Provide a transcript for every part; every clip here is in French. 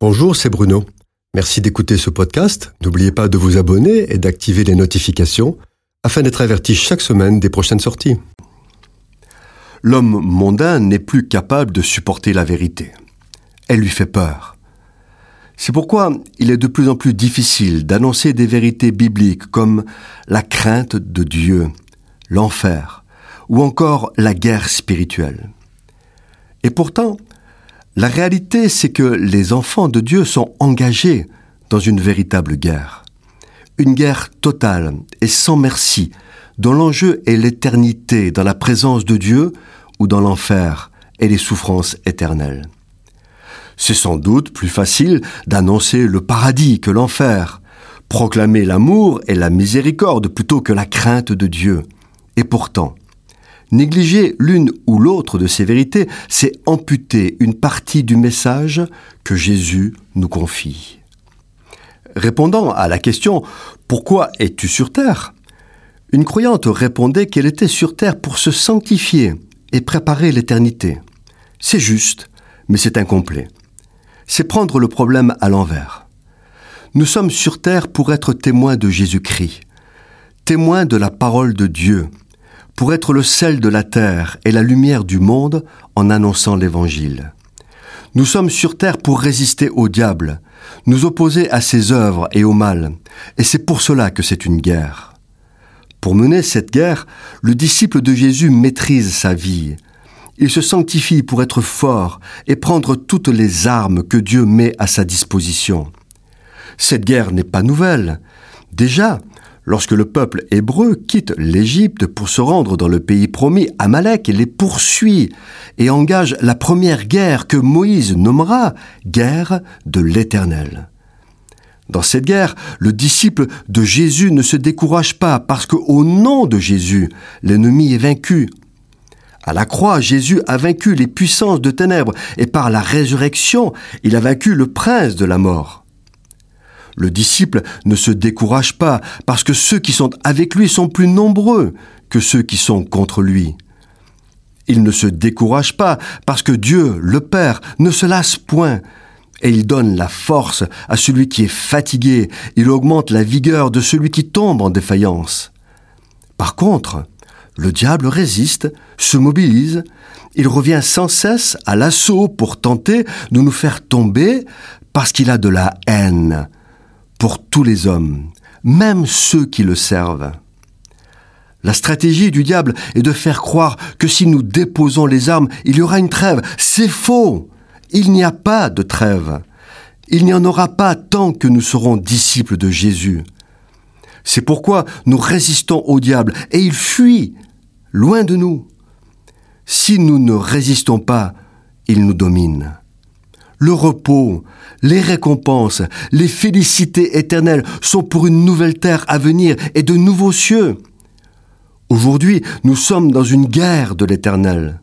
Bonjour, c'est Bruno. Merci d'écouter ce podcast. N'oubliez pas de vous abonner et d'activer les notifications afin d'être averti chaque semaine des prochaines sorties. L'homme mondain n'est plus capable de supporter la vérité. Elle lui fait peur. C'est pourquoi il est de plus en plus difficile d'annoncer des vérités bibliques comme la crainte de Dieu, l'enfer ou encore la guerre spirituelle. Et pourtant, la réalité, c'est que les enfants de Dieu sont engagés dans une véritable guerre. Une guerre totale et sans merci, dont l'enjeu est l'éternité dans la présence de Dieu ou dans l'enfer et les souffrances éternelles. C'est sans doute plus facile d'annoncer le paradis que l'enfer, proclamer l'amour et la miséricorde plutôt que la crainte de Dieu. Et pourtant, Négliger l'une ou l'autre de ces vérités, c'est amputer une partie du message que Jésus nous confie. Répondant à la question Pourquoi es-tu sur terre? une croyante répondait qu'elle était sur terre pour se sanctifier et préparer l'éternité. C'est juste, mais c'est incomplet. C'est prendre le problème à l'envers. Nous sommes sur terre pour être témoins de Jésus-Christ, témoins de la parole de Dieu, pour être le sel de la terre et la lumière du monde en annonçant l'Évangile. Nous sommes sur terre pour résister au diable, nous opposer à ses œuvres et au mal, et c'est pour cela que c'est une guerre. Pour mener cette guerre, le disciple de Jésus maîtrise sa vie. Il se sanctifie pour être fort et prendre toutes les armes que Dieu met à sa disposition. Cette guerre n'est pas nouvelle. Déjà, Lorsque le peuple hébreu quitte l'Égypte pour se rendre dans le pays promis, Amalek les poursuit et engage la première guerre que Moïse nommera guerre de l'Éternel. Dans cette guerre, le disciple de Jésus ne se décourage pas parce qu'au nom de Jésus, l'ennemi est vaincu. À la croix, Jésus a vaincu les puissances de ténèbres et par la résurrection, il a vaincu le prince de la mort. Le disciple ne se décourage pas parce que ceux qui sont avec lui sont plus nombreux que ceux qui sont contre lui. Il ne se décourage pas parce que Dieu, le Père, ne se lasse point et il donne la force à celui qui est fatigué, il augmente la vigueur de celui qui tombe en défaillance. Par contre, le diable résiste, se mobilise, il revient sans cesse à l'assaut pour tenter de nous faire tomber parce qu'il a de la haine pour tous les hommes, même ceux qui le servent. La stratégie du diable est de faire croire que si nous déposons les armes, il y aura une trêve. C'est faux. Il n'y a pas de trêve. Il n'y en aura pas tant que nous serons disciples de Jésus. C'est pourquoi nous résistons au diable et il fuit loin de nous. Si nous ne résistons pas, il nous domine le repos, les récompenses, les félicités éternelles sont pour une nouvelle terre à venir et de nouveaux cieux. Aujourd'hui, nous sommes dans une guerre de l'éternel.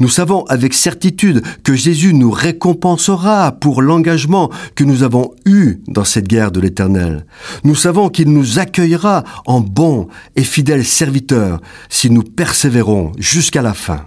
Nous savons avec certitude que Jésus nous récompensera pour l'engagement que nous avons eu dans cette guerre de l'éternel. Nous savons qu'il nous accueillera en bons et fidèles serviteurs si nous persévérons jusqu'à la fin.